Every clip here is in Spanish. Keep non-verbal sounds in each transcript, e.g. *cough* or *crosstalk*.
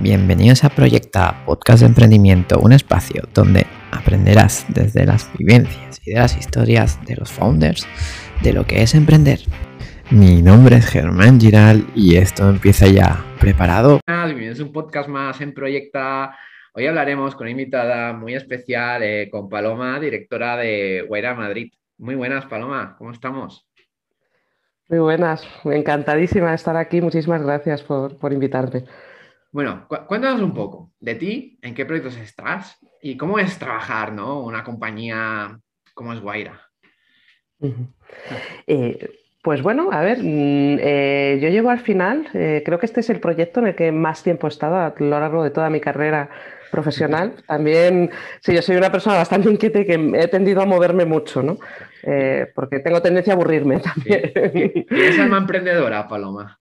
Bienvenidos a Proyecta, podcast de emprendimiento, un espacio donde aprenderás desde las vivencias y de las historias de los founders de lo que es emprender. Mi nombre es Germán Giral y esto empieza ya. ¿Preparado? Bienvenidos a un podcast más en Proyecta. Hoy hablaremos con una invitada muy especial, eh, con Paloma, directora de Guaira Madrid. Muy buenas, Paloma, ¿cómo estamos? Muy buenas, encantadísima de estar aquí. Muchísimas gracias por, por invitarme. Bueno, cuéntanos un poco de ti, en qué proyectos estás y cómo es trabajar, ¿no? Una compañía como es Guaira. Eh, pues bueno, a ver, mm, eh, yo llevo al final, eh, creo que este es el proyecto en el que más tiempo he estado a lo largo de toda mi carrera profesional. *laughs* También, sí, yo soy una persona bastante inquieta y que he tendido a moverme mucho, ¿no? porque tengo tendencia a aburrirme también. ¿Eres alma *laughs* emprendedora, Paloma?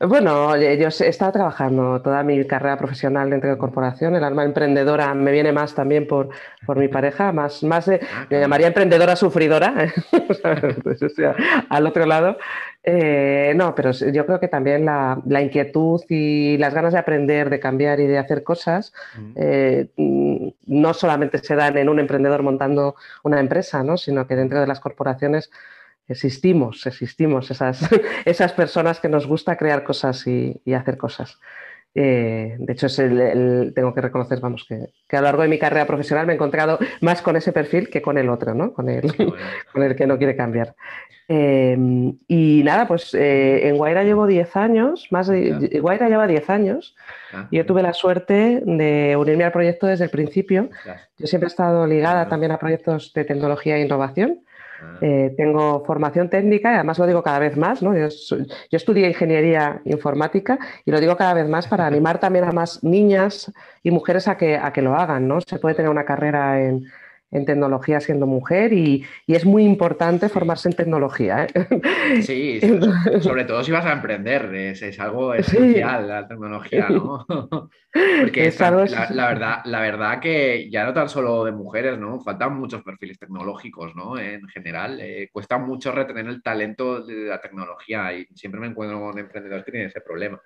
Bueno, yo he estado trabajando toda mi carrera profesional dentro de corporación. El alma emprendedora me viene más también por, por mi pareja, más, más de, ah, me llamaría emprendedora sufridora, *laughs* pues, al otro lado. Eh, no, pero yo creo que también la, inquietud y las ganas de aprender, de cambiar y de hacer cosas eh, no solamente se dan en un emprendedor montando una empresa, ¿no? sino que dentro de las corporaciones existimos, existimos esas, *laughs* esas personas que nos gusta crear cosas y, hacer cosas. Eh, de hecho, es el, tengo que reconocer, vamos, que, a lo largo de mi carrera profesional me he encontrado más con ese perfil que con el otro, ¿no? Con el, *laughs* con el que no quiere cambiar. Eh, y nada, pues eh, en Guaira llevo 10 años, más de, Guaira lleva 10 años. Ah, y yo tuve la suerte de unirme al proyecto desde el principio. Yo siempre he estado ligada también a proyectos de tecnología e innovación. Ah. Eh, tengo formación técnica y además lo digo cada vez más. ¿no? Yo, estudié ingeniería informática y lo digo cada vez más para *laughs* animar también a más niñas y mujeres a que, a que lo hagan. ¿no? Se puede tener una carrera en, en tecnología siendo mujer y, es muy importante formarse en tecnología. ¿eh? Sí, *laughs* sobre todo si vas a emprender, es, algo esencial la tecnología, ¿no? *laughs* Porque la, verdad, la verdad que ya no tan solo de mujeres, ¿no? Faltan muchos perfiles tecnológicos, ¿no? En general, eh, cuesta mucho retener el talento de la tecnología y siempre me encuentro con emprendedores que tienen ese problema.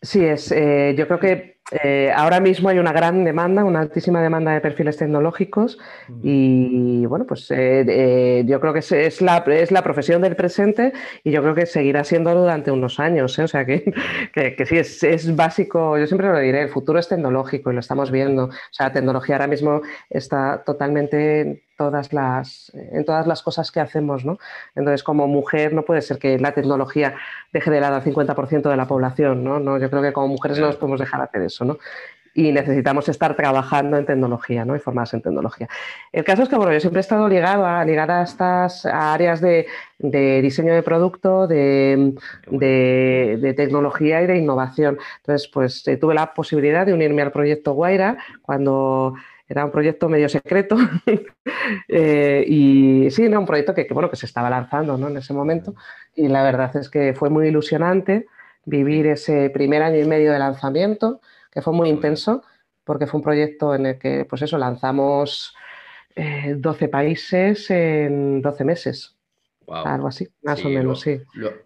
Sí, es, eh, yo creo que eh, ahora mismo hay una gran demanda, una altísima demanda de perfiles tecnológicos y bueno, pues eh, yo creo que es, la, es la profesión del presente y yo creo que seguirá siendo durante unos años. O sea *laughs* que, que, sí, es, es, básico, yo siempre lo diré, el futuro es tecnológico y lo estamos viendo. O sea, la tecnología ahora mismo está totalmente todas las, en todas las cosas que hacemos. ¿no? Entonces, como mujer, no puede ser que la tecnología deje de lado al 50% de la población. ¿no? ¿no? Yo creo que como mujeres no nos podemos dejar hacer eso. Y necesitamos estar trabajando en tecnología ¿no? y formarse en tecnología. El caso es que bueno, yo siempre he estado ligado a, a estas áreas de, diseño de producto, de, tecnología y de innovación. Entonces, pues eh, tuve la posibilidad de unirme al proyecto Guaira cuando era un proyecto medio secreto *laughs* eh, y sí, era un proyecto que, bueno, que se estaba lanzando ¿no? en ese momento y la verdad es que fue muy ilusionante vivir ese primer año y medio de lanzamiento, que fue muy intenso porque fue un proyecto en el que, pues eso, lanzamos 12 eh, países en 12 meses. Algo así, más o menos, sí.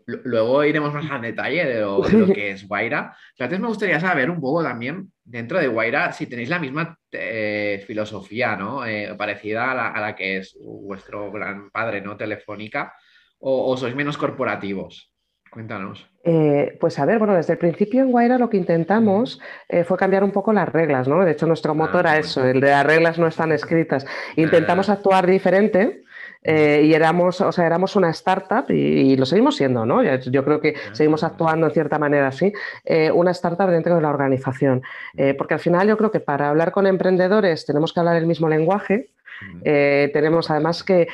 luego iremos más al detalle de lo, que es Guaira. Pero antes me gustaría saber un poco también, dentro de Guaira, si tenéis la misma eh, filosofía, ¿no? Eh, parecida a la, que es vuestro gran padre, ¿no? Telefónica, o, sois menos corporativos. Cuéntanos. Eh, pues a ver, bueno, desde el principio en Guaira lo que intentamos fue cambiar un poco las reglas, ¿no? De hecho, nuestro motor ah, era eso, el de las reglas no están escritas. Intentamos ah. actuar diferente eh, y éramos, o sea, éramos una startup y, lo seguimos siendo, ¿no? Yo, creo que seguimos actuando en cierta manera así, eh, una startup dentro de la organización. Eh, porque al final yo creo que para hablar con emprendedores tenemos que hablar el mismo lenguaje, tenemos además que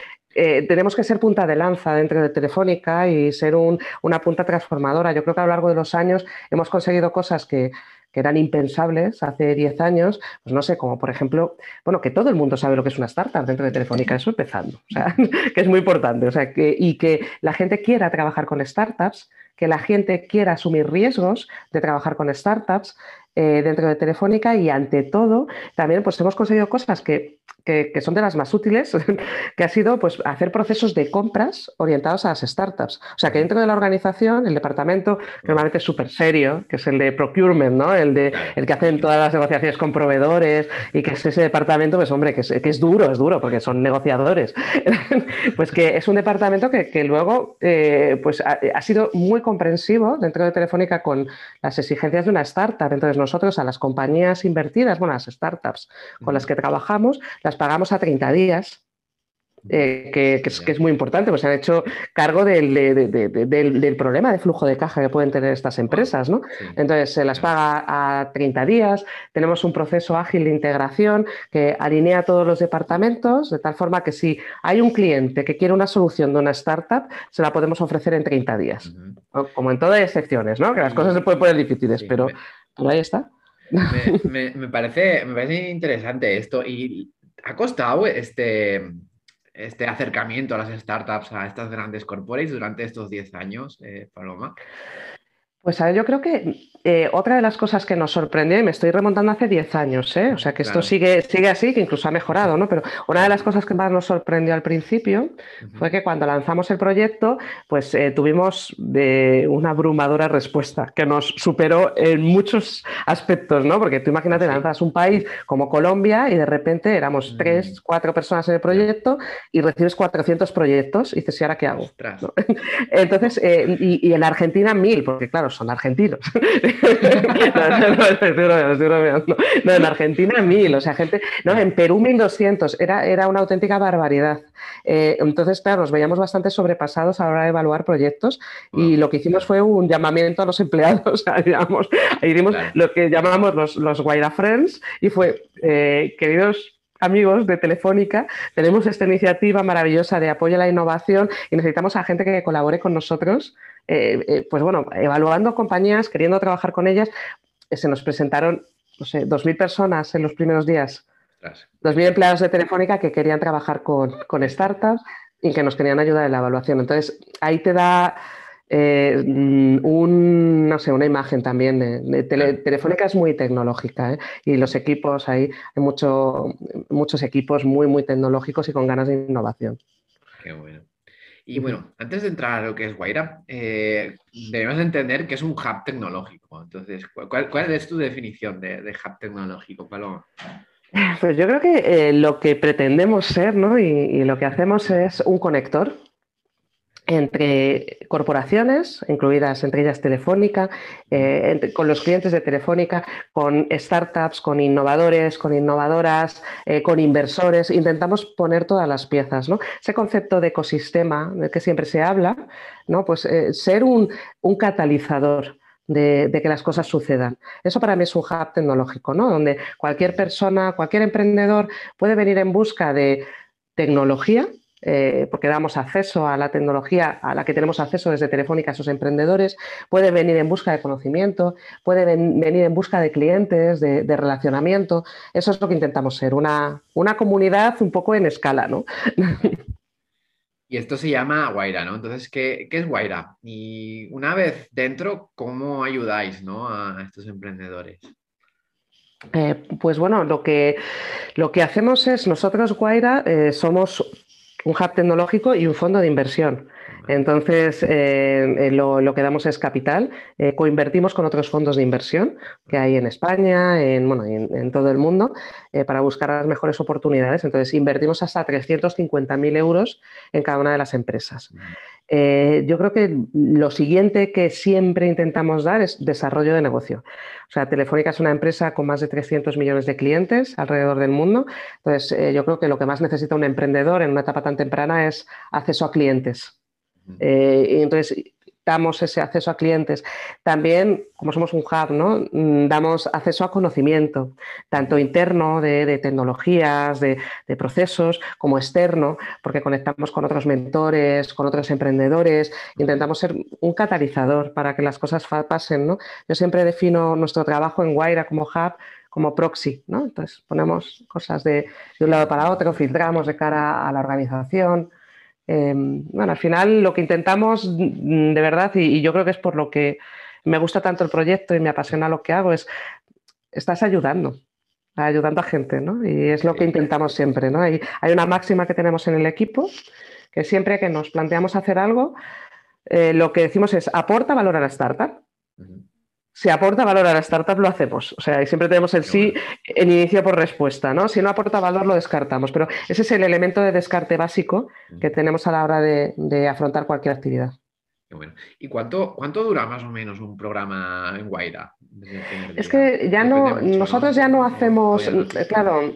tenemos que ser punta de lanza dentro de Telefónica y ser una punta transformadora. Yo creo que a lo largo de los años hemos conseguido cosas que, que eran impensables hace 10 años, pues no sé, como por ejemplo, bueno, que todo el mundo sabe lo que es una startup dentro de Telefónica, eso empezando, o sea, *laughs* que es muy importante, o sea, que, y que la gente quiera trabajar con startups, que la gente quiera asumir riesgos de trabajar con startups eh, dentro de Telefónica y ante todo también pues hemos conseguido cosas que, son de las más útiles, *laughs* que ha sido pues hacer procesos de compras orientados a las startups. O sea que dentro de la organización, el departamento que normalmente es súper serio, que es el de procurement, ¿no? El, de, el que hacen todas las negociaciones con proveedores y que es ese departamento, pues hombre, que es, que es duro, es duro, porque son negociadores. *laughs* pues que es un departamento que, luego eh, pues ha, sido muy comprensivo dentro de Telefónica con las exigencias de una startup. Entonces, nosotros a las compañías invertidas, bueno, las startups con las que trabajamos, las pagamos a 30 días. Eh, que, es, muy importante, pues se han hecho cargo del, del, problema de flujo de caja que pueden tener estas empresas, ¿no? Entonces se las paga a 30 días, tenemos un proceso ágil de integración que alinea a todos los departamentos, de tal forma que si hay un cliente que quiere una solución de una startup, se la podemos ofrecer en 30 días. Como en todas excepciones, ¿no? Que las cosas se pueden poner difíciles, pero ahí está. Me, parece, me parece interesante esto y ha costado este, este acercamiento a las startups, a estas grandes corporates durante estos 10 años, eh, Paloma. Pues a ver, yo creo que eh, otra de las cosas que nos sorprendió, y me estoy remontando hace 10 años, ¿eh? o sea que esto sigue, sigue así, que incluso ha mejorado, ¿no? Pero una de las cosas que más nos sorprendió al principio fue que cuando lanzamos el proyecto, pues eh, tuvimos una abrumadora respuesta que nos superó en muchos aspectos, ¿no? Porque tú imagínate, lanzas un país como Colombia y de repente éramos mm. tres, cuatro personas en el proyecto y recibes 400 proyectos y dices, ¿y ahora qué hago? *laughs* Entonces, y, y en Argentina mil, porque claro, son argentinos. No, en Argentina mil, o sea, gente, no, en Perú 1200, era, era una auténtica barbaridad. Eh, entonces, claro, nos veíamos bastante sobrepasados a la hora de evaluar proyectos y lo que hicimos fue un llamamiento a los empleados, *laughs* digamos, ahí dimos lo que llamamos los, los Guaira Friends y fue, eh, queridos amigos de Telefónica, tenemos esta iniciativa maravillosa de apoyo a la innovación y necesitamos a gente que colabore con nosotros eh, eh, pues bueno, evaluando compañías, queriendo trabajar con ellas, eh, se nos presentaron, no sé, 2.000 personas en los primeros días. 2.000 empleados de Telefónica que querían trabajar con, startups y que nos querían ayudar en la evaluación. Entonces, ahí te da un, no sé, una imagen también de, Telefónica es muy tecnológica y los equipos ahí hay mucho, muchos equipos muy muy tecnológicos y con ganas de innovación. Qué bueno. Y bueno, antes de entrar a lo que es Guaira, eh, debemos entender que es un hub tecnológico. Entonces, ¿cuál, es tu definición de, hub tecnológico, Paloma? Pues yo creo que eh, lo que pretendemos ser, ¿no? y, lo que hacemos es un conector entre corporaciones, incluidas entre ellas Telefónica, eh, con los clientes de Telefónica, con startups, con innovadores, con innovadoras, eh, con inversores. Intentamos poner todas las piezas. ¿no? Ese concepto de ecosistema del que siempre se habla, ¿no? pues eh, ser un, catalizador. De, de, que las cosas sucedan. Eso para mí es un hub tecnológico, ¿no? donde cualquier persona, cualquier emprendedor puede venir en busca de tecnología, eh, porque damos acceso a la tecnología a la que tenemos acceso desde Telefónica a esos emprendedores, puede venir en busca de conocimiento, puede venir en busca de clientes, de, relacionamiento. Eso es lo que intentamos ser, una, una comunidad un poco en escala, ¿no? *laughs* Y esto se llama Guaira, ¿no? Entonces, ¿qué, es Guaira? Y una vez dentro, ¿cómo ayudáis a estos emprendedores? Eh, pues bueno, lo que, lo que hacemos es, nosotros Guaira eh, somos un hub tecnológico y un fondo de inversión. Entonces, eh, eh, lo, que damos es capital, eh, coinvertimos con otros fondos de inversión que hay en España, en, bueno, en, todo el mundo, para buscar las mejores oportunidades. Entonces, invertimos hasta 350.000 euros en cada una de las empresas. Eh, yo creo que lo siguiente que siempre intentamos dar es desarrollo de negocio. O sea, Telefónica es una empresa con más de 300 millones de clientes alrededor del mundo. Entonces, eh, yo creo que lo que más necesita un emprendedor en una etapa tan temprana es acceso a clientes. Eh, y entonces, damos ese acceso a clientes. También, como somos un hub, ¿no? Mm, damos acceso a conocimiento, tanto interno de, tecnologías, de, procesos, como externo, porque conectamos con otros mentores, con otros emprendedores, intentamos ser un catalizador para que las cosas pasen. ¿no? Yo siempre defino nuestro trabajo en Guaira como hub como proxy, ¿no? Entonces ponemos cosas de, de un lado para otro, filtramos de cara a la organización, Em, bueno, al final lo que intentamos mm, de verdad, y, yo creo que es por lo que me gusta tanto el proyecto y me apasiona lo que hago, es, estás ayudando, ayudando a gente, ¿no? Y es lo que intentamos siempre, ¿no? Hay, hay una máxima que tenemos en el equipo, que siempre que nos planteamos hacer algo, eh, lo que decimos es aporta valor a la startup. Si aporta valor a la startup, lo hacemos. O sea, siempre tenemos el sí en inicio por respuesta, ¿no? Si no aporta valor, lo descartamos. Pero ese es el elemento de descarte básico que tenemos a la hora de, afrontar cualquier actividad. ¿Y cuánto, cuánto dura más o menos un programa en Guaira? Es que ya no, nosotros ya no hacemos, claro,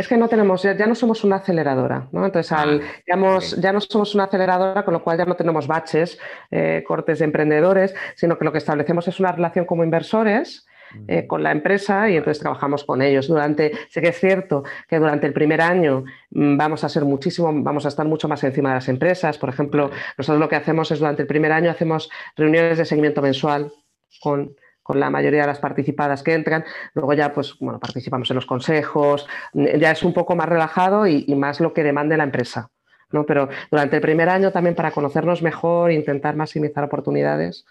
es que no tenemos, ya, no somos una aceleradora, ¿no? Entonces, al, ah, ya no somos una aceleradora, con lo cual ya no tenemos baches, eh, cortes de emprendedores, sino que lo que establecemos es una relación como inversores. Eh, con la empresa y entonces trabajamos con ellos. Durante, sé que es cierto que durante el primer año mm, vamos a ser muchísimo, vamos a estar mucho más encima de las empresas. Por ejemplo, nosotros lo que hacemos es durante el primer año hacemos reuniones de seguimiento mensual con con la mayoría de las participadas que entran. Luego ya, pues, bueno, participamos en los consejos, ya es un poco más relajado y, más lo que demande la empresa. ¿no? Pero durante el primer año también para conocernos mejor, intentar maximizar oportunidades,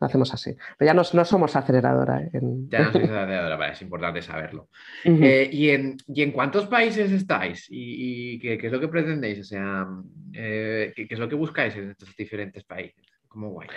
lo hacemos así. Pero ya no, no somos aceleradora. ¿eh? Ya no sois *laughs* aceleradora, es importante saberlo. Eh, ¿y, en, ¿y, en, cuántos países estáis? ¿Y, qué, es lo que pretendéis? O sea, eh, ¿qué, es lo que buscáis en estos diferentes países? ¿Cómo guay?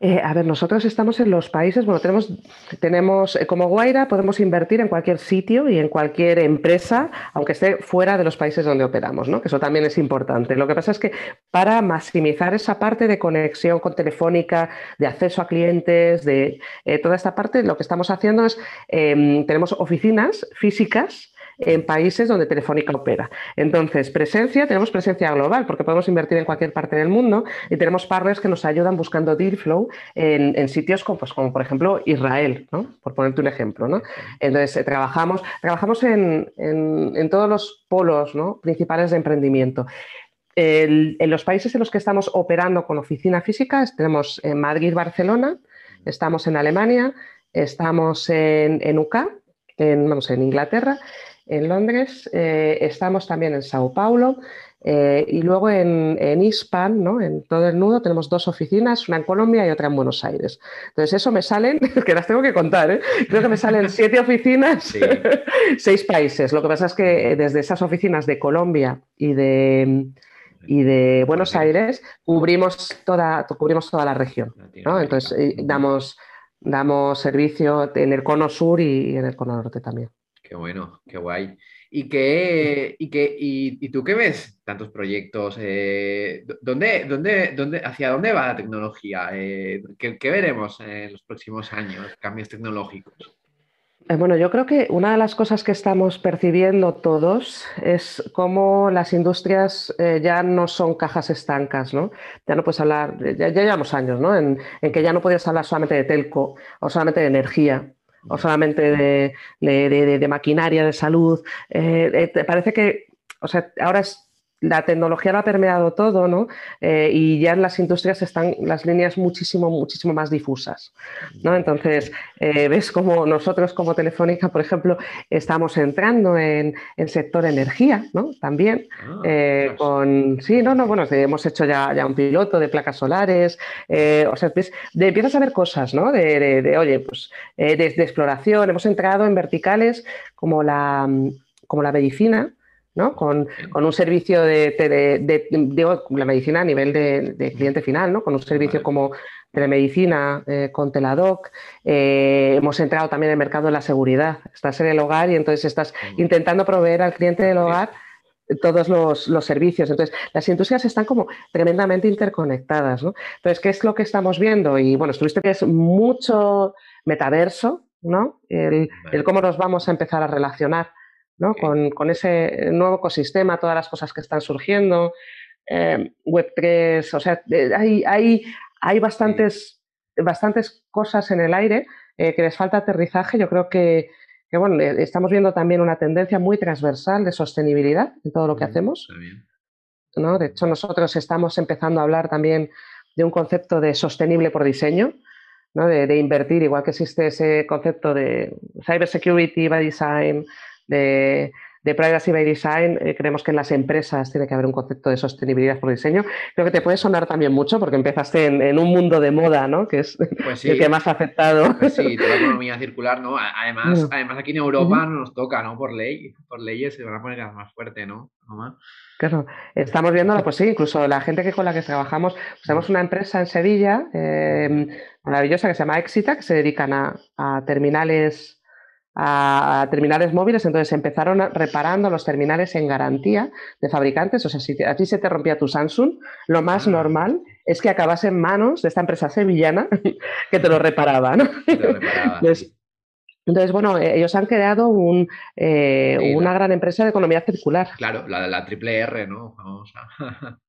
Eh, a ver, nosotros estamos en los países, bueno, tenemos, tenemos eh, como Guaira podemos invertir en cualquier sitio y en cualquier empresa, aunque esté fuera de los países donde operamos, ¿no? Que eso también es importante. Lo que pasa es que para maximizar esa parte de conexión con Telefónica, de acceso a clientes, de eh, toda esta parte, lo que estamos haciendo es, em, tenemos oficinas físicas en países donde Telefónica opera. Entonces, presencia, tenemos presencia global porque podemos invertir en cualquier parte del mundo y tenemos partners que nos ayudan buscando deal flow en, sitios como, pues, por ejemplo, Israel, ¿no? por ponerte un ejemplo. ¿no? Entonces, eh, trabajamos, trabajamos en, en, todos los polos ¿no? principales de emprendimiento. en los países en los que estamos operando con oficina física, tenemos en Madrid, Barcelona, estamos en Alemania, estamos en, en UK, en, vamos, en Inglaterra en Londres, eh, estamos también en Sao Paulo eh, y luego en, en ISPAN, ¿no? en todo el nudo, tenemos dos oficinas, una en Colombia y otra en Buenos Aires. Entonces, eso me salen, *laughs* que las tengo que contar, ¿eh? creo que me salen *laughs* siete oficinas, *laughs* seis países. Lo que pasa es que desde esas oficinas de Colombia y de, y de Buenos Aires cubrimos toda, cubrimos toda la región. Entonces, damos, damos servicio en el cono sur y en el cono norte también. Qué bueno, qué guay. ¿Y, qué, y, qué, y, tú qué ves? Tantos proyectos. Eh, ¿dónde, dónde, dónde, ¿Hacia dónde va la tecnología? Eh, ¿qué, veremos en los próximos años? Cambios tecnológicos. Eh, bueno, yo creo que una de las cosas que estamos percibiendo todos es cómo las industrias ya no son cajas estancas, ¿no? Ya no puedes hablar, ya, llevamos años, ¿no? En, en, que ya no puedes hablar solamente de telco o solamente de energía, o solamente de, maquinaria de salud. Eh, eh, parece que, o sea, ahora es la tecnología lo ha permeado todo, ¿no? Eh, y ya en las industrias están las líneas muchísimo, muchísimo más difusas, ¿no? Entonces, eh, ves como nosotros como Telefónica, por ejemplo, estamos entrando en el sector energía, ¿no? También, ah, eh, con, sí, no, no, bueno, hemos hecho ya, ya un piloto de placas solares, o sea, ves, de, empiezas a ver cosas, ¿no? De, oye, pues, de, exploración, hemos entrado en verticales como la, como la medicina, con, un servicio de, la medicina a nivel de, cliente final, ¿no? Con un servicio como telemedicina eh, con Teladoc. Eh, hemos entrado también en el mercado de la seguridad. Estás en el hogar y entonces estás intentando proveer al cliente del hogar todos los, servicios. Entonces, las industrias están como tremendamente interconectadas, Entonces, ¿qué es lo que estamos viendo? Y bueno, estuviste que es mucho metaverso, ¿no? el, cómo nos vamos a empezar a relacionar con, ese nuevo ecosistema, todas las cosas que están surgiendo, eh, Web3, o sea, hay, hay, hay bastantes, bastantes cosas en el aire eh, que les falta aterrizaje. Yo creo que, bueno, estamos viendo también una tendencia muy transversal de sostenibilidad en todo lo que hacemos. ¿no? De hecho, nosotros estamos empezando a hablar también de un concepto de sostenible por diseño, ¿no? de, de, invertir, igual que existe ese concepto de cybersecurity by design, de, de Privacy by Design, eh, creemos que en las empresas tiene que haber un concepto de sostenibilidad por diseño. Creo que te puede sonar también mucho porque empezaste en, un mundo de moda, ¿no? Que es pues *laughs* el que más ha afectado. Pues sí, toda la economía circular, ¿no? Además, además aquí en Europa nos toca, ¿no? Por ley, por leyes se van a poner más fuerte, ¿no? Claro, estamos viendo, pues sí, incluso la gente que con la que trabajamos, pues tenemos una empresa en Sevilla eh, maravillosa que se llama Exita, que se dedican a terminales a, terminales móviles, entonces empezaron reparando los terminales en garantía de fabricantes, o sea, si a ti se te rompía tu Samsung, lo más ah. normal es que acabase en manos de esta empresa sevillana *laughs* que te lo reparaba. *laughs* Entonces, bueno, eh, ellos han creado un, eh, una gran empresa de economía circular. Claro, la de la triple R, ¿no? *laughs*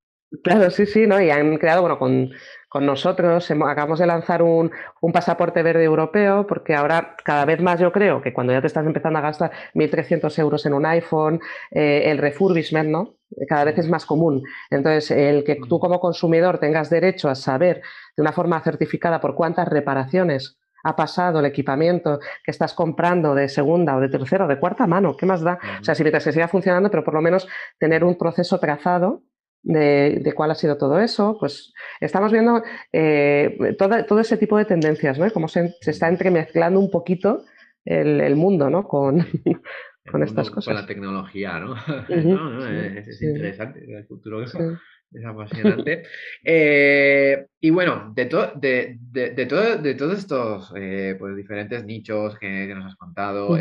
Claro, sí, sí, ¿no? Y han creado, bueno, con, con nosotros. Acabamos de lanzar un, pasaporte verde europeo porque ahora cada vez más yo creo que cuando ya te estás empezando a gastar 1.300 euros en un iPhone, eh, el refurbishment, ¿no? Cada vez es más común. Entonces, el que tú como consumidor tengas derecho a saber de una forma certificada por cuántas reparaciones ha pasado el equipamiento que estás comprando de segunda o de tercera o de cuarta mano, ¿qué más da? O sea, si mientras que siga funcionando, pero por lo menos tener un proceso trazado de, cuál ha sido todo eso, pues estamos viendo eh, todo ese tipo de tendencias, ¿no? Cómo se, está entremezclando un poquito el, mundo, ¿no? Con, *laughs* con estas cosas. Con la tecnología, ¿no? *laughs* es, interesante, el futuro es apasionante. *laughs* Eh, y bueno, de, de, de, todo, de todos estos eh, pues, diferentes nichos que, nos has contado,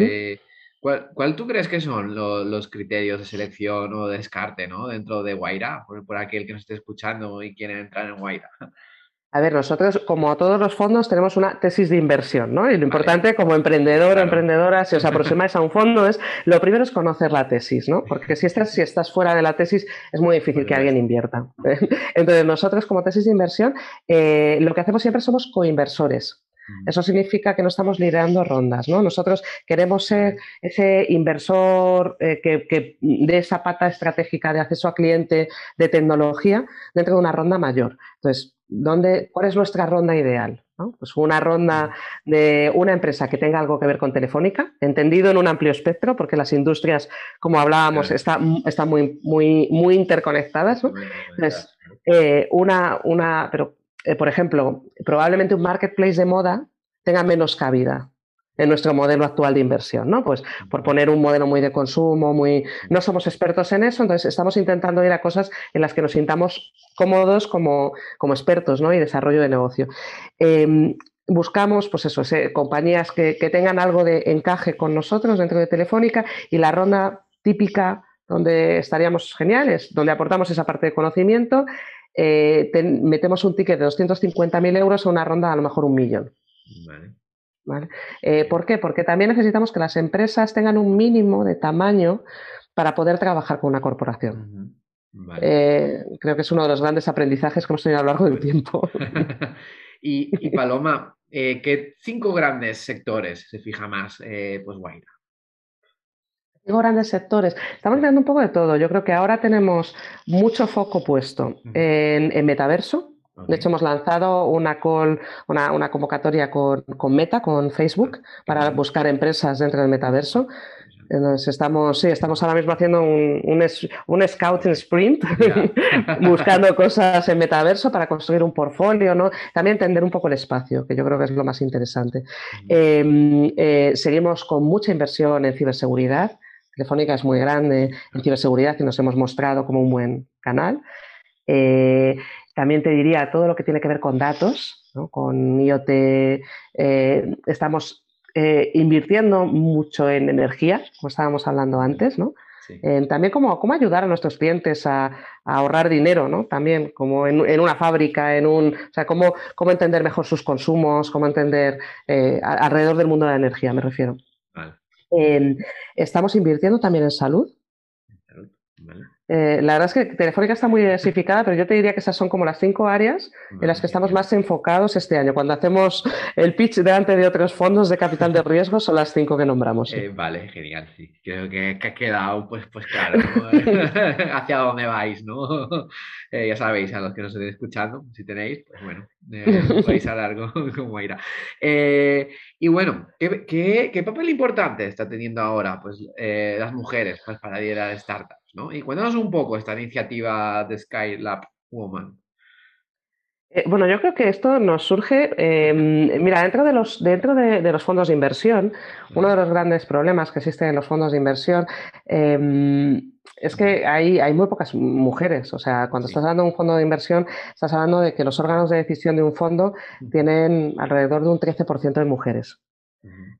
¿Cuál, tú crees que son los criterios de selección o de descarte ¿no? dentro de Guaira? Por, aquel que nos esté escuchando y quiere entrar en Guaira. *laughs* A ver, nosotros, como todos los fondos, tenemos una tesis de inversión, ¿no? Y lo importante, como emprendedor o emprendedora, si os *laughs* aproximáis a un fondo, es lo primero es conocer la tesis, ¿no? Porque si estás, si estás fuera de la tesis, es muy difícil que alguien invierta. *laughs* Entonces, nosotros, como tesis de inversión, eh, lo que hacemos siempre somos coinversores. Mm. Eso significa que no estamos liderando rondas, ¿no? Nosotros queremos ser ese inversor eh, que, de esa pata estratégica de acceso a cliente de tecnología dentro de una ronda mayor. Entonces, ¿dónde, ¿cuál es nuestra ronda ideal? Pues una ronda mm. de una empresa que tenga algo que ver con Telefónica, entendido en un amplio espectro, porque las industrias, como hablábamos, están, muy, muy, muy interconectadas. Entonces, eh, una, una, pero eh, por ejemplo, probablemente un marketplace de moda tenga menos cabida en nuestro modelo actual de inversión, ¿no? Pues por poner un modelo muy de consumo, muy... No somos expertos en eso, entonces estamos intentando ir a cosas en las que nos sintamos cómodos como, como expertos, ¿no? Y desarrollo de negocio. Em, buscamos, pues eso, compañías que, que, tengan algo de encaje con nosotros dentro de Telefónica y la ronda típica donde estaríamos geniales, donde aportamos esa parte de conocimiento eh, metemos un ticket de 250.000 euros a una ronda a lo mejor un millón. Vale. Eh, ¿Por qué? Porque también necesitamos que las empresas tengan un mínimo de tamaño para poder trabajar con una corporación. Eh, creo que es uno de los grandes aprendizajes que hemos tenido a lo largo del tiempo. *laughs* y, Paloma, ¿qué cinco grandes sectores se fija más pues Guaira? Grandes sectores. Estamos viendo un poco de todo. Yo creo que ahora tenemos mucho foco puesto en, metaverso. De hecho, hemos lanzado una, call, una, convocatoria con, Meta, con Facebook, para buscar empresas dentro del metaverso. Entonces estamos, sí, estamos ahora mismo haciendo un, un, scouting sprint, *laughs* buscando cosas en metaverso para construir un portfolio, ¿no? También entender un poco el espacio, que yo creo que es lo más interesante. Em, eh, seguimos con mucha inversión en ciberseguridad. Telefónica es muy grande en ciberseguridad y nos hemos mostrado como un buen canal. Eh, también te diría todo lo que tiene que ver con datos, con IoT. Eh, estamos eh, invirtiendo mucho en energía, como estábamos hablando antes, ¿no? también cómo, cómo, ayudar a nuestros clientes a, ahorrar dinero, ¿no? También como en, una fábrica, en un, o sea, cómo, cómo entender mejor sus consumos, cómo entender alrededor del mundo de la energía, me refiero. Em, estamos invirtiendo también en salud. Eh, la verdad es que Telefónica está muy diversificada, pero yo te diría que esas son como las cinco áreas en las que estamos más enfocados este año. Cuando hacemos el pitch delante de otros fondos de capital de riesgo, son las cinco que nombramos. Eh, vale, genial, sí. Creo que, ha quedado, pues, pues claro, *laughs* hacia dónde vais, ¿no? *laughs* Eh, ya sabéis, a los que nos estén escuchando, si tenéis, pues bueno, podéis hablar cómo irá. y bueno, ¿qué, papel importante está teniendo ahora pues, las mujeres pues, para liderar startups? Y cuéntanos un poco esta iniciativa de Skylab Woman. Eh, bueno, yo creo que esto nos surge, em, mira, dentro, de los, dentro de, los fondos de inversión, uno de los grandes problemas que existen en los fondos de inversión em, es que hay, hay, muy pocas mujeres. O sea, cuando estás hablando de un fondo de inversión, estás hablando de que los órganos de decisión de un fondo tienen alrededor de un 13% de mujeres.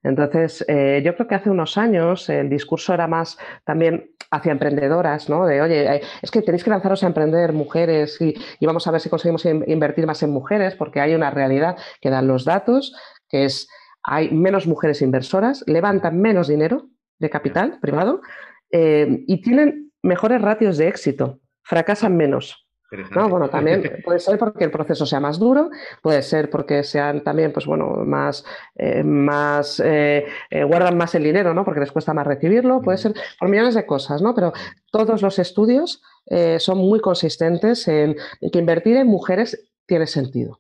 Entonces, eh, yo creo que hace unos años el discurso era más también hacia emprendedoras, ¿no? De, oye, es que tenéis que lanzaros a emprender mujeres y, vamos a ver si conseguimos invertir más en mujeres, porque hay una realidad que dan los datos, que es, hay menos mujeres inversoras, levantan menos dinero de capital privado eh, y tienen mejores ratios de éxito, fracasan menos. No, bueno, *laughs* también puede ser porque el proceso sea más duro, puede ser porque sean también, pues bueno, más, eh, más eh, eh, guardan más el dinero, ¿no? Porque les cuesta más recibirlo, puede ser por millones de cosas, ¿no? Pero todos los estudios son muy consistentes en que invertir en mujeres tiene sentido.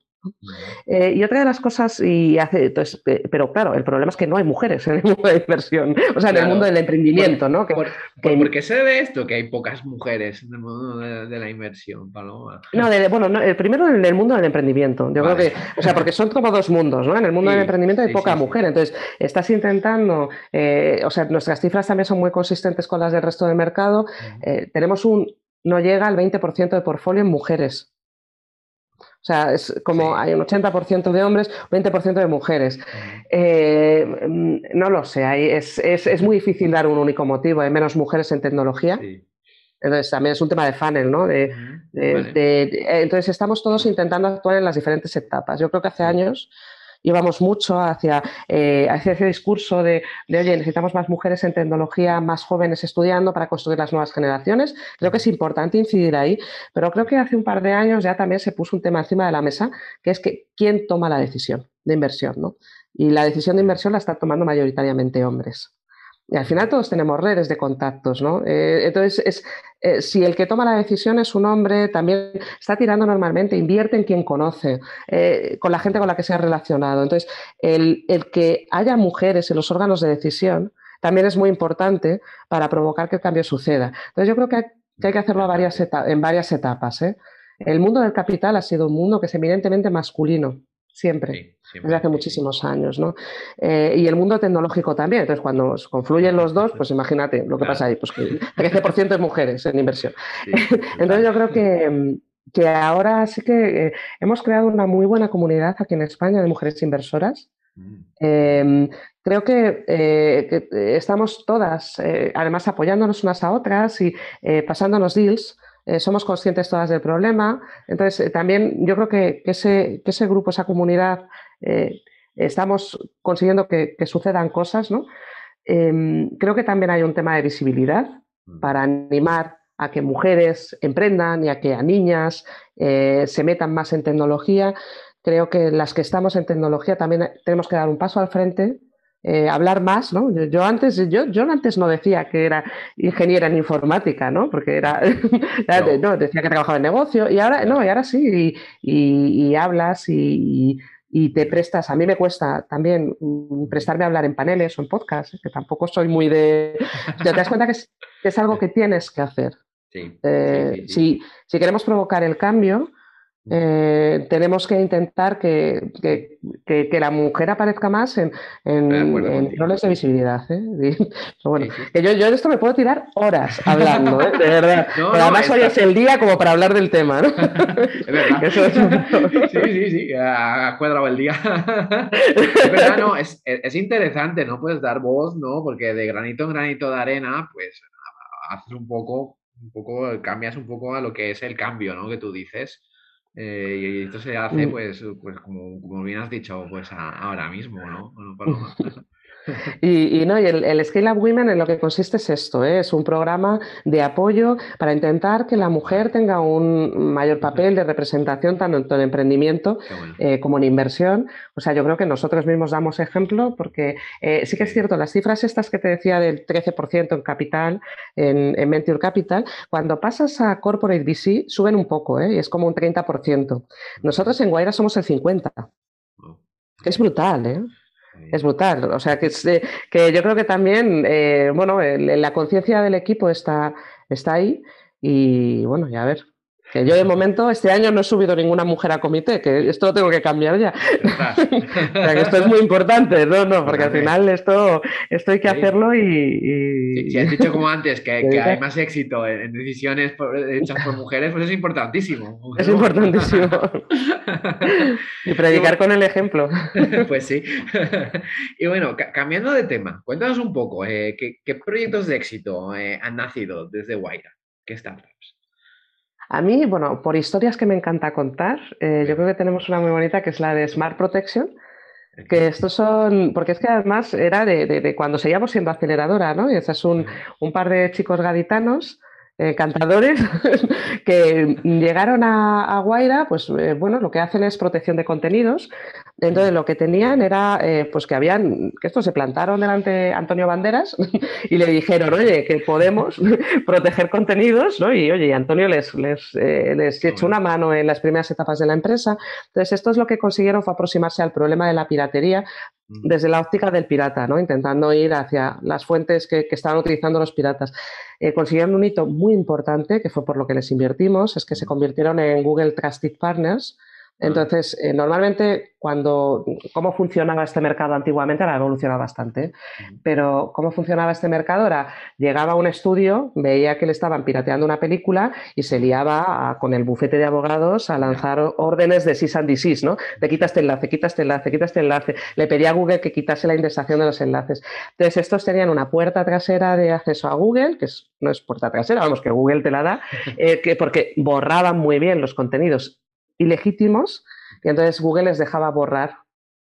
Eh, y otra de las cosas, y hace, entonces, pero claro, el problema es que no hay mujeres en el mundo de inversión, *laughs* o sea, en el mundo del emprendimiento, ¿no? por, qué se debe esto que hay pocas mujeres en el mundo de, la inversión, Paloma? No, bueno, el primero en el mundo del emprendimiento, yo creo que, o sea, porque son como dos mundos, ¿no? En el mundo del emprendimiento hay poca mujer, entonces estás intentando, eh, o sea, nuestras cifras también son muy consistentes con las del resto del mercado, eh, tenemos un, no llega al 20% de portfolio en mujeres. O sea, es como hay un 80% de hombres, 20% de mujeres. Eh, no lo sé, es, es, muy difícil dar un único motivo. Hay menos mujeres en tecnología. Entonces también es un tema de funnel, ¿no? De, entonces estamos todos intentando actuar en las diferentes etapas. Yo creo que hace años íbamos mucho hacia, eh, hacia ese discurso de, oye, necesitamos más mujeres en tecnología, más jóvenes estudiando para construir las nuevas generaciones. Creo que es importante incidir ahí, pero creo que hace un par de años ya también se puso un tema encima de la mesa, que es que quién toma la decisión de inversión, ¿no? Y la decisión de inversión la están tomando mayoritariamente hombres. Y al final todos tenemos redes de contactos, ¿no? Eh, entonces, es, eh, si el que toma la decisión es un hombre, también está tirando normalmente, invierte en quien conoce, eh, con la gente con la que se ha relacionado. Entonces, el, que haya mujeres en los órganos de decisión también es muy importante para provocar que el cambio suceda. Entonces, yo creo que hay que, hacerlo en varias etapas. El mundo del capital ha sido un mundo que es eminentemente masculino siempre, desde hace muchísimos años, ¿no? Eh, y el mundo tecnológico también. Entonces, cuando confluyen los dos, pues imagínate lo que pasa ahí, pues que el 13% de mujeres en inversión. *laughs* Entonces, yo creo que, que ahora sí que eh, hemos creado una muy buena comunidad aquí en España de mujeres inversoras. Mm. Em, creo que, eh, estamos todas, además, apoyándonos unas a otras y pasándonos deals eh, somos conscientes todas del problema. Entonces, eh, también yo creo que, ese, grupo, esa comunidad, eh, estamos consiguiendo que, sucedan cosas, ¿no? Em, creo que también hay un tema de visibilidad mm. para animar a que mujeres emprendan y a que a niñas se metan más en tecnología. Creo que las que estamos en tecnología también tenemos que dar un paso al frente eh, hablar más, ¿no? Yo, antes, yo, yo antes no decía que era ingeniera en informática, ¿no? Porque era, *laughs* no. decía que trabajaba en negocio y ahora, no, y ahora sí, y, hablas y, te prestas. A mí me cuesta también mm, prestarme a hablar en paneles o en podcasts, ¿eh? que tampoco soy muy de... Te das cuenta que es, algo que tienes que hacer. Eh, si, si, queremos provocar el cambio, eh, tenemos que intentar que, la mujer aparezca más en, roles de visibilidad. ¿eh? *laughs* bueno, Que yo, yo, de esto me puedo tirar horas *laughs* hablando, ¿eh? de verdad. además hoy es el día como para hablar del tema. ¿no? *laughs* es verdad. sí, sí, sí, ha cuadrado el día. es verdad, no, es, es, interesante, ¿no? Puedes dar voz, ¿no? Porque de granito en granito de arena, pues haces un poco, un poco, cambias un poco a lo que es el cambio, ¿no? Que tú dices. Eh, y esto se hace, mm. pues, pues como, como bien has dicho, pues ahora mismo, ¿no? *laughs* Y, no, y el, Scale Up Women en lo que consiste es esto, ¿eh? es un programa de apoyo para intentar que la mujer tenga un mayor papel de representación tanto en emprendimiento eh, como en inversión. O sea, yo creo que nosotros mismos damos ejemplo porque eh, sí que es cierto, las cifras estas que te decía del 13% en capital, en, en, Venture Capital, cuando pasas a Corporate VC suben un poco, y es como un 30%. Nosotros en Guaira somos el 50%. Es brutal, ¿eh? Es brutal. O sea, que, que yo creo que también, eh, bueno, la conciencia del equipo está, está ahí y, bueno, ya a ver, que yo de momento este año no he subido ninguna mujer a comité, que esto lo tengo que cambiar ya. *laughs* esto es muy importante, no, no, porque al final esto, esto hay que hacerlo y. Si has dicho como antes que, *laughs* hay más éxito en, decisiones hechas por mujeres, pues es importantísimo. Es importantísimo. *laughs* y predicar con el ejemplo. pues sí. y bueno, cambiando de tema, cuéntanos un poco, eh, ¿qué, proyectos de éxito eh, han nacido desde Guaira? ¿Qué startups? A mí, bueno, por historias que me encanta contar, eh, yo creo que tenemos una muy bonita que es la de Smart Protection, que estos son, porque es que además era de, cuando seguíamos siendo aceleradora, ¿no? Y ese es un, un par de chicos gaditanos eh, cantadores *laughs* que llegaron a, Guaira, pues eh, bueno, lo que hacen es protección de contenidos. Entonces lo que tenían era, eh, pues que habían, que estos se plantaron delante de Antonio Banderas *laughs* y le dijeron, oye, que podemos *laughs* proteger contenidos, ¿no? Y oye, Antonio les, les, les echó una mano en las primeras etapas de la empresa. Entonces esto es lo que consiguieron fue aproximarse al problema de la piratería desde la óptica del pirata, ¿no? intentando ir hacia las fuentes que, estaban utilizando los piratas. Eh, consiguieron un hito muy importante, que fue por lo que les invertimos, es que se convirtieron en Google Trusted Partners, entonces, eh, normalmente, cuando cómo funcionaba este mercado antiguamente, ahora ha evolucionado bastante, pero cómo funcionaba este mercado era, llegaba un estudio, veía que le estaban pirateando una película y se liaba con el bufete de abogados a lanzar órdenes de sis and desist, ¿no? Te quita este enlace, quita este enlace, quita este enlace. Le pedía a Google que quitase la indexación de los enlaces. Entonces, estos tenían una puerta trasera de acceso a Google, que no es puerta trasera, vamos, que Google te la da, *laughs* eh, que porque borraban muy bien los contenidos ilegítimos y entonces Google les dejaba borrar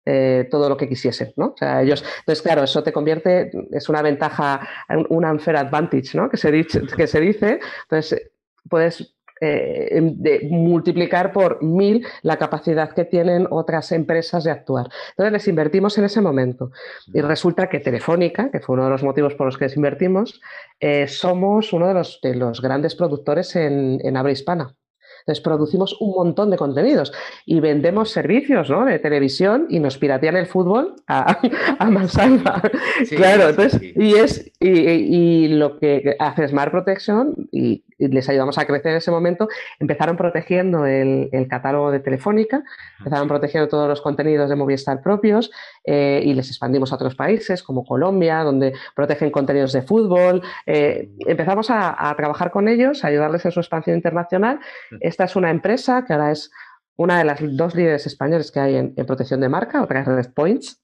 eh, todo lo que quisiesen, ¿no? O sea, ellos, entonces, claro, eso te convierte, es una ventaja, un unfair advantage, ¿no? Que se dice, *laughs* que se dice. entonces puedes eh, em, multiplicar por mil la capacidad que tienen otras empresas de actuar. Entonces les invertimos en ese momento y resulta que Telefónica, que fue uno de los motivos por los que les invertimos, eh, somos uno de los, de los grandes productores en, en habla hispana. Entonces producimos un montón de contenidos y vendemos servicios de televisión y nos piratean el fútbol a, *laughs* a mansalva. claro, entonces, y es y, lo que hace Smart Protection y, les ayudamos a crecer en ese momento, empezaron protegiendo el, catálogo de Telefónica, empezaron protegiendo todos los contenidos de Movistar propios eh, y les expandimos a otros países como Colombia, donde protegen contenidos de fútbol. Eh, empezamos a, trabajar con ellos, a ayudarles en su expansión internacional. Esta es una empresa que ahora es una de las dos líderes españoles que hay en, protección de marca, otra es Red Points.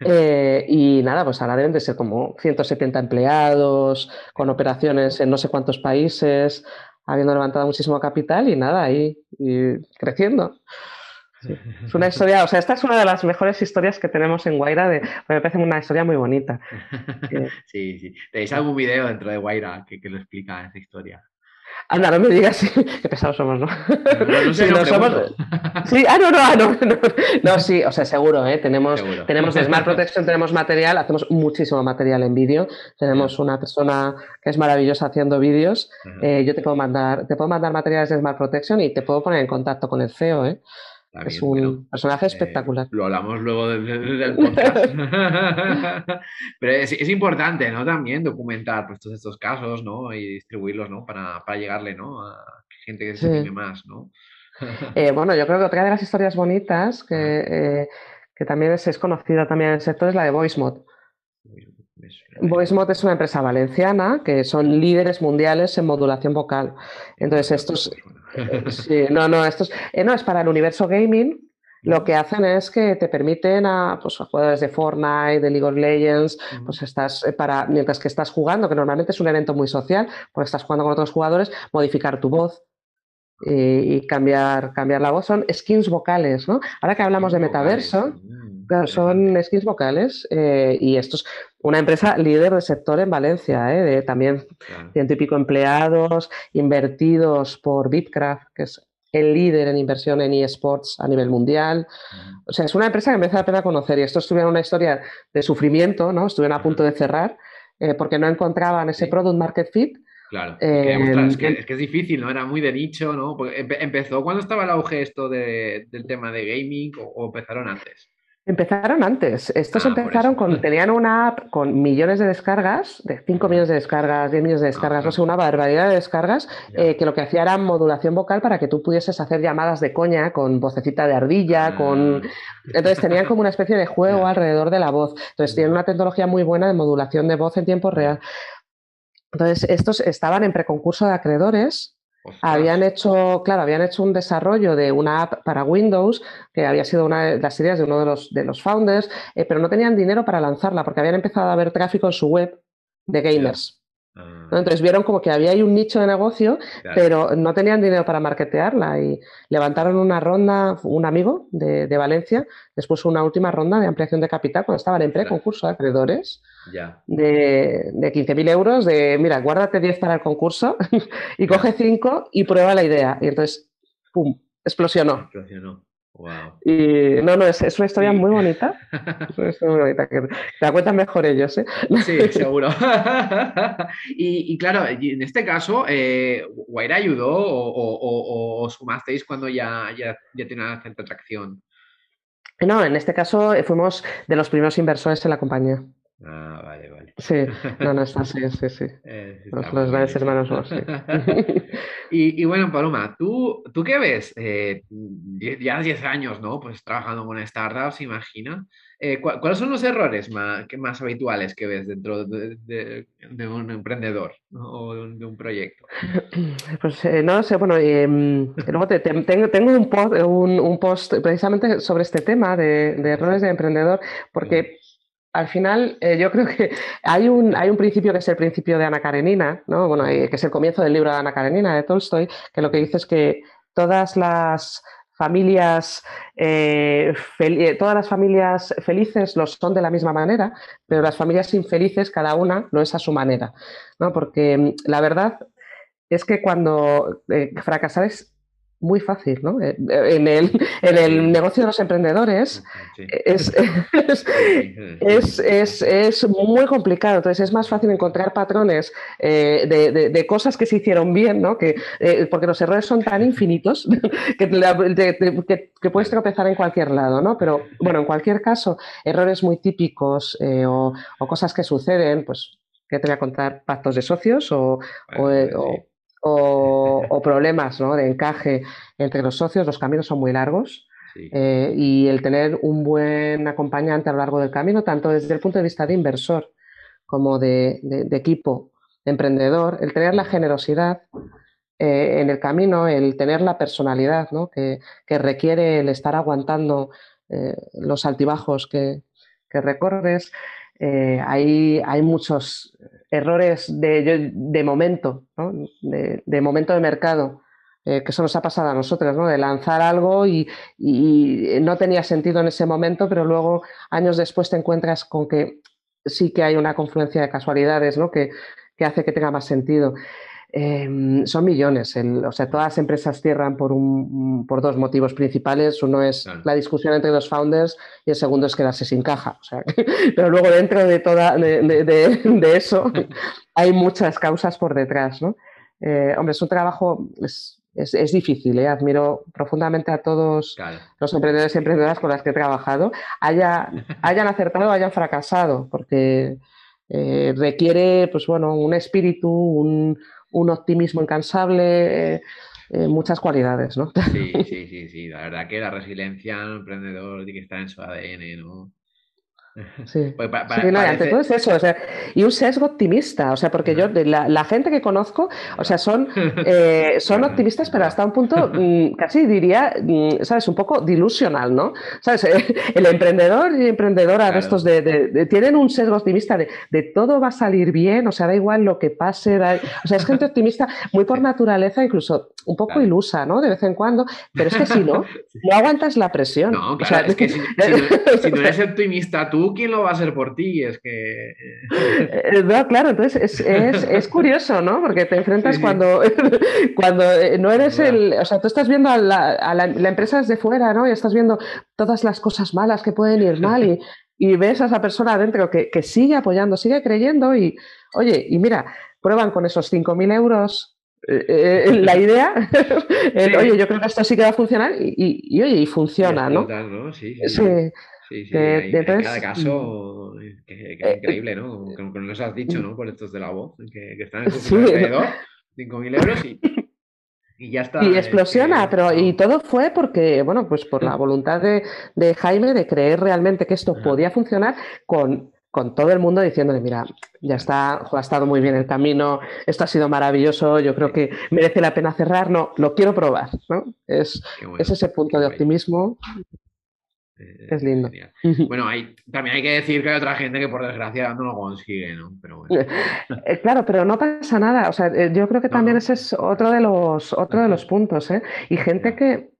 Eh, y nada, pues ahora deben de ser como 170 empleados, con operaciones en no sé cuántos países, habiendo levantado muchísimo capital y nada, ahí creciendo. Es una historia, o sea, esta es una de las mejores historias que tenemos en Guaira, de, me parece una historia muy bonita. *laughs* Sí, sí. ¿Tenéis algún video dentro de Guaira que, que lo explica esa historia? Anda, no me digas. *laughs* Qué pesados somos, ¿no? no, *laughs* sí, no somos... sí, ah, no, no, ah, *laughs* no, no, sí, o sea, seguro, ¿eh? Tenemos, tenemos Smart Protection, tenemos material, hacemos muchísimo material en vídeo, tenemos una persona que es maravillosa haciendo vídeos, eh, yo te puedo mandar, te puedo mandar materiales de Smart Protection y te puedo poner en contacto con el CEO, ¿eh? Es un personaje eh, espectacular. lo hablamos luego del, podcast. *laughs* Pero es, importante, ¿no? También documentar pues, todos estos casos, ¿no? Y distribuirlos, ¿no? Para, llegarle, ¿no? A gente que se tiene más, ¿no? *laughs* Eh, bueno, yo creo que otra de las historias bonitas que, eh, que también es, conocida también en el sector es la de VoiceMod. VoiceMod es una empresa valenciana que son líderes mundiales en modulación vocal. Entonces, estos, *laughs* Sí, no, no, esto es, eh, no, es para el universo gaming. Lo que hacen es que te permiten a, pues, jugadores de Fortnite, de League of Legends, pues estás eh, para, mientras que estás jugando, que normalmente es un evento muy social, pues estás jugando con otros jugadores, modificar tu voz, y, cambiar, cambiar la voz. Son skins vocales, ¿no? Ahora que hablamos de metaverso, son skins vocales y esto es una empresa líder del sector en Valencia, de también ciento y pico empleados, invertidos por Bitcraft, que es el líder en inversión en eSports a nivel mundial. O sea, es una empresa que merece la pena conocer y esto estuvo una historia de sufrimiento, ¿no? Estuvieron a punto de cerrar eh, porque no encontraban ese product market fit. Claro, em, es, que, es, difícil, ¿no? Era muy de nicho, ¿no? empezó, ¿cuándo estaba el auge esto del tema de gaming o empezaron antes? Empezaron antes. Estos ah, empezaron con. Tenían una app con millones de descargas, de 5 millones de descargas, 10 millones de descargas, no sé, una barbaridad de descargas, eh, que lo que hacía era modulación vocal para que tú pudieses hacer llamadas de coña con vocecita de ardilla, con. Ah. Entonces tenían como una especie de juego alrededor de la voz. Entonces tienen una tecnología muy buena de modulación de voz en tiempo real. Entonces, estos estaban en preconcurso de acreedores habían hecho, claro, habían hecho un desarrollo de una app para Windows, que había sido una de las ideas de uno de los, de los founders, eh, pero no tenían dinero para lanzarla porque habían empezado a ver tráfico en su web de gamers. Entonces vieron como que había ahí un nicho de negocio, pero no tenían dinero para marketearla y levantaron una ronda, un amigo de, Valencia, después una última ronda de ampliación de capital cuando estaban en pre-concurso de acreedores de, de 15.000 euros, de mira, guárdate 10 para el concurso *laughs* y coge 5 y prueba la idea. Y entonces, ¡pum!, explosionó. Explosionó. Wow. Y no, no, es, es una historia muy *laughs* bonita. Es muy bonita, que te la cuentan mejor ellos, ¿eh? Sí, *laughs* seguro. *laughs* y, claro, en este caso, eh, ¿Guaira ayudó o, o, o, sumasteis cuando ya, ya, ya tiene una cierta atracción? No, en este caso eh, fuimos de los primeros inversores en la compañía. Ah, vale, vale. Sí, no, no está *laughs* así, sí, sí. Eh, los, grandes hermanos no, sí. *laughs* y, y, bueno, Paloma, ¿tú, tú qué ves? Eh, ya 10 años, ¿no? Pues trabajando con startups, imagina. Eh, ¿Cuáles son los errores más, que más habituales que ves dentro de, un emprendedor o de un proyecto? *clears throat* Pues eh, no sé, bueno, em, tengo, tengo un, post, un, un, post precisamente sobre este tema de, de errores de emprendedor, porque al final eh, yo creo que hay un, hay un principio que es el principio de Ana Karenina, ¿no? bueno, eh, que es el comienzo del libro de Ana Karenina de Tolstoy, que lo que dice es que todas las familias, eh, todas las familias felices lo son de la misma manera, pero las familias infelices cada una lo es a su manera, ¿no? porque mm, la verdad es que cuando fracasar es muy fácil, ¿no? Eh, eh, en el, en el negocio de los emprendedores es, es, es, muy complicado. Entonces es más fácil encontrar patrones eh, de, de, cosas que se hicieron bien, ¿no? Que, porque los errores son tan infinitos *laughs* que, que, puedes tropezar en cualquier lado, ¿no? Pero bueno, en cualquier caso, errores muy típicos o, o, cosas que suceden, pues, que te voy a contar? Pactos de socios o, o o, problemas de encaje entre los socios, los caminos son muy largos. Eh, y el tener un buen acompañante a lo largo del camino, tanto desde el punto de vista de inversor como de, equipo, de emprendedor, el tener la generosidad eh, en el camino, el tener la personalidad que, requiere el estar aguantando eh, los altibajos que, que recorres, hay, hay muchos errores de, momento, de, momento de mercado, eh, que eso nos ha pasado a nosotros, ¿no? de lanzar algo y, no tenía sentido en ese momento, pero luego años después te encuentras con que sí que hay una confluencia de casualidades que, que hace que tenga más sentido. Em, son millones. o sea, todas las empresas cierran por, un, por dos motivos principales. Uno es la discusión entre los founders y el segundo es quedarse sin caja. *laughs* pero luego dentro de, toda, de, eso *laughs* hay muchas causas por detrás. ¿no? Eh, hombre, es un trabajo, es, es, difícil. ¿eh? Admiro profundamente a todos los emprendedores y emprendedoras con las que he trabajado, haya, *laughs* hayan acertado o hayan fracasado, porque eh, requiere pues, bueno, un espíritu, un un optimismo incansable, eh, eh, muchas cualidades, ¿no? Sí, *laughs* sí, sí, sí. La verdad que la resiliencia emprendedor tiene que estar en su ADN, ¿no? *laughs* Sí, pues ante todo es eso, o sea, y un sesgo optimista, o sea, porque yo, la, la gente que conozco, o sea, son, *laughs* eh, son optimistas, pero hasta un punto *laughs* mm, casi diría, mm, ¿sabes? Un poco dilusional, ¿no? ¿Sabes? El emprendedor y emprendedora de estos de, tienen un sesgo optimista de, de, todo va a salir bien, o sea, da igual lo que pase, o sea, es gente optimista muy por naturaleza, incluso un poco ilusa, ¿no? De vez en cuando, pero es que si no, no aguantas la presión. No, claro, es que si, si no eres optimista tú, ¿quién lo va a hacer por ti? Es que... Eh, no, claro, entonces es, curioso, ¿no? Porque te enfrentas cuando, *laughs* cuando eh, no eres el... O sea, tú estás viendo a, la, empresa desde fuera, ¿no? Y estás viendo todas las cosas malas que pueden ir mal y, y ves a esa persona adentro que, que sigue apoyando, sigue creyendo y, oye, y mira, prueban con esos 5.000 euros eh, la *laughs* idea, *laughs* oye, yo creo que esto sí que va a funcionar y, y, oye, y funciona, ¿no? Sí, sí. Sí, sí, en cada caso, que, que, increíble, ¿no? Como, nos has dicho, ¿no? Por estos de la voz, que, están en su alrededor, 5.000 euros y, y, ya está. Y explosiona, pero y todo fue porque, bueno, pues por la voluntad de, de Jaime de creer realmente que esto podía funcionar con con todo el mundo diciéndole, mira, ya está, ha estado muy bien el camino, esto ha sido maravilloso, yo creo que merece la pena cerrar, no, lo quiero probar, ¿no? Es, es ese punto de optimismo eh, es lindo. *laughs* Bueno, hay, también hay que decir que hay otra gente que por desgracia no lo consigue, ¿no? Pero bueno. Eh, *laughs* eh, claro, pero no pasa nada. O sea, yo creo que también ese es otro de los, otro de los puntos, ¿eh? Y gente que,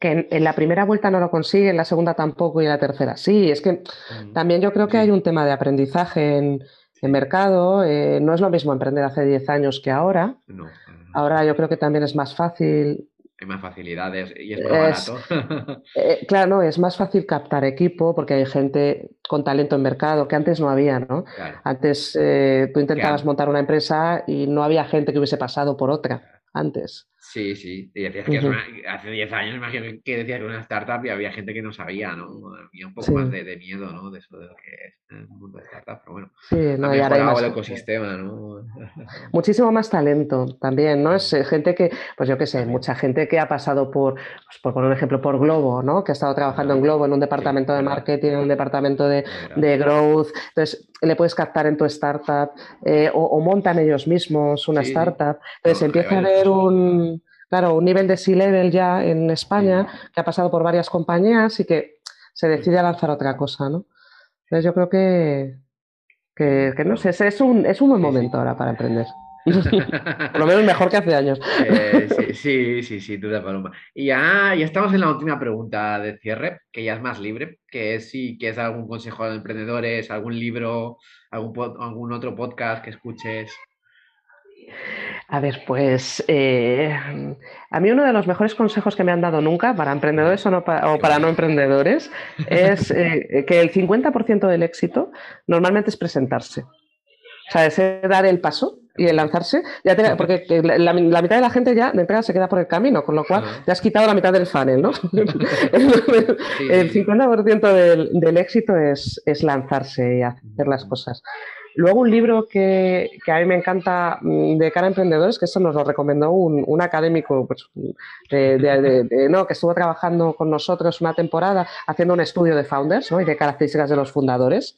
que en, la primera vuelta no lo consigue, en la segunda tampoco y en la tercera sí. Es que también yo creo que hay un tema de aprendizaje en, en mercado. no es lo mismo emprender hace 10 años que ahora. Ahora yo creo que también es más fácil hay más facilidades y es más barato. Eh, claro, no, es más fácil captar equipo porque hay gente con talento en mercado que antes no había, ¿no? Antes eh, tú intentabas montar una empresa y no había gente que hubiese pasado por otra antes. Sí, sí. Y decías que hace 10 años, imagino que decías que una startup y había gente que no sabía, ¿no? Había un poco más de, miedo, ¿no? De eso de lo que es el mundo de startup, pero bueno. Sí, no, y ahora el ecosistema, ¿no? Muchísimo más talento también, ¿no? Es eh, gente que, pues yo qué sé, mucha gente que ha pasado por, pues por poner un ejemplo, por Globo, ¿no? Que ha estado trabajando en Globo, en un departamento de marketing, en un departamento de, de growth. Entonces, le puedes captar en tu startup eh, o, montan ellos mismos una startup. Entonces empieza a haber un, claro, un nivel de C-level ya en España que ha pasado por varias compañías y que se decide a lanzar otra cosa, ¿no? Entonces yo creo que, que, no sé, es un, es un buen momento ahora para emprender. *laughs* Por lo menos mejor que hace años. Eh, *laughs* sí, sí, sí, duda paloma. Y ya, ya estamos en la última pregunta de cierre, que ya es más libre, que es si quieres algún consejo de emprendedores, algún libro, algún, algún otro podcast que escuches. A ver, pues eh, a mí uno de los mejores consejos que me han dado nunca para emprendedores o, no para no emprendedores es *laughs* eh, que el 50% del éxito normalmente es presentarse. O sea, es dar el paso y el lanzarse, ya porque la, mitad de la gente ya de entrada se queda por el camino, con lo cual ya has quitado la mitad del funnel, ¿no? *laughs* *laughs* el 50% del, del, éxito es, es, lanzarse y hacer las cosas. Luego un libro que, que, a mí me encanta mm, de cara a emprendedores, que esto nos lo recomendó un, un académico pues, de, de, no, que estuvo trabajando con nosotros una temporada haciendo un estudio de founders ¿no? y de características de los fundadores.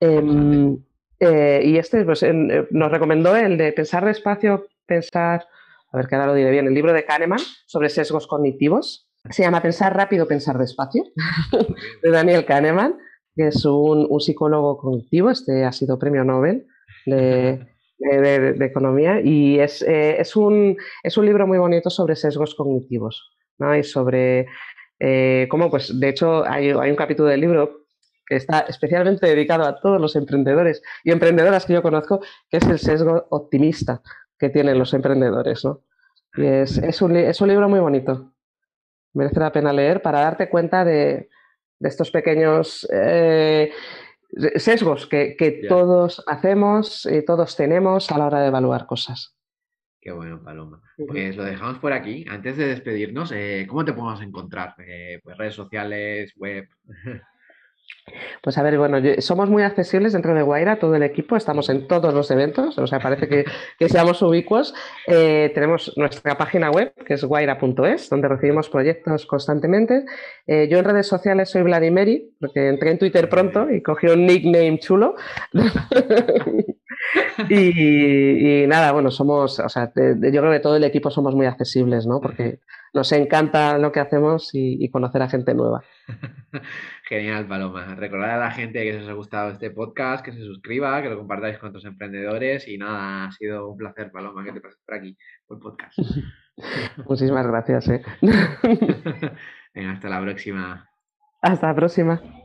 Em, eh, y este pues, eh, nos recomendó el de pensar despacio, pensar, a ver que ahora lo diré bien, el libro de Kahneman sobre sesgos cognitivos. Se llama Pensar rápido, pensar despacio, de Daniel Kahneman, que es un, psicólogo cognitivo, este ha sido premio Nobel de, economía y es, eh, es, un, es, un, libro muy bonito sobre sesgos cognitivos ¿no? y sobre cómo, pues, de hecho, hay, hay un capítulo del libro que está especialmente dedicado a todos los emprendedores y emprendedoras que yo conozco, que es el sesgo optimista que tienen los emprendedores. ¿no? Y es, es, un, es un libro muy bonito. Merece la pena leer para darte cuenta de, de estos pequeños eh, sesgos que, que todos hacemos y todos tenemos a la hora de evaluar cosas. Qué bueno, Paloma. Pues lo dejamos por aquí. Antes de despedirnos, eh, ¿cómo te podemos encontrar? Eh, pues redes sociales, web. *laughs* Pues a ver, bueno, somos muy accesibles dentro de Guaira, todo el equipo, estamos en todos los eventos, o sea, parece que, seamos ubicuos. Eh, tenemos nuestra página web, que es guaira.es, donde recibimos proyectos constantemente. Eh, yo en redes sociales soy Vladimiri, porque entré en Twitter pronto y cogí un nickname chulo. *laughs* y, nada, bueno, somos, o sea, yo creo que todo el equipo somos muy accesibles, ¿no? Porque nos encanta lo que hacemos y, conocer a gente nueva. *laughs* Genial, Paloma. Recordad a la gente que os ha gustado este podcast, que se suscriba, que lo compartáis con otros emprendedores y nada, ha sido un placer, Paloma, que te pases por aquí, por podcast. *laughs* Muchísimas gracias. ¿eh? *laughs* Venga, hasta la próxima. Hasta la próxima.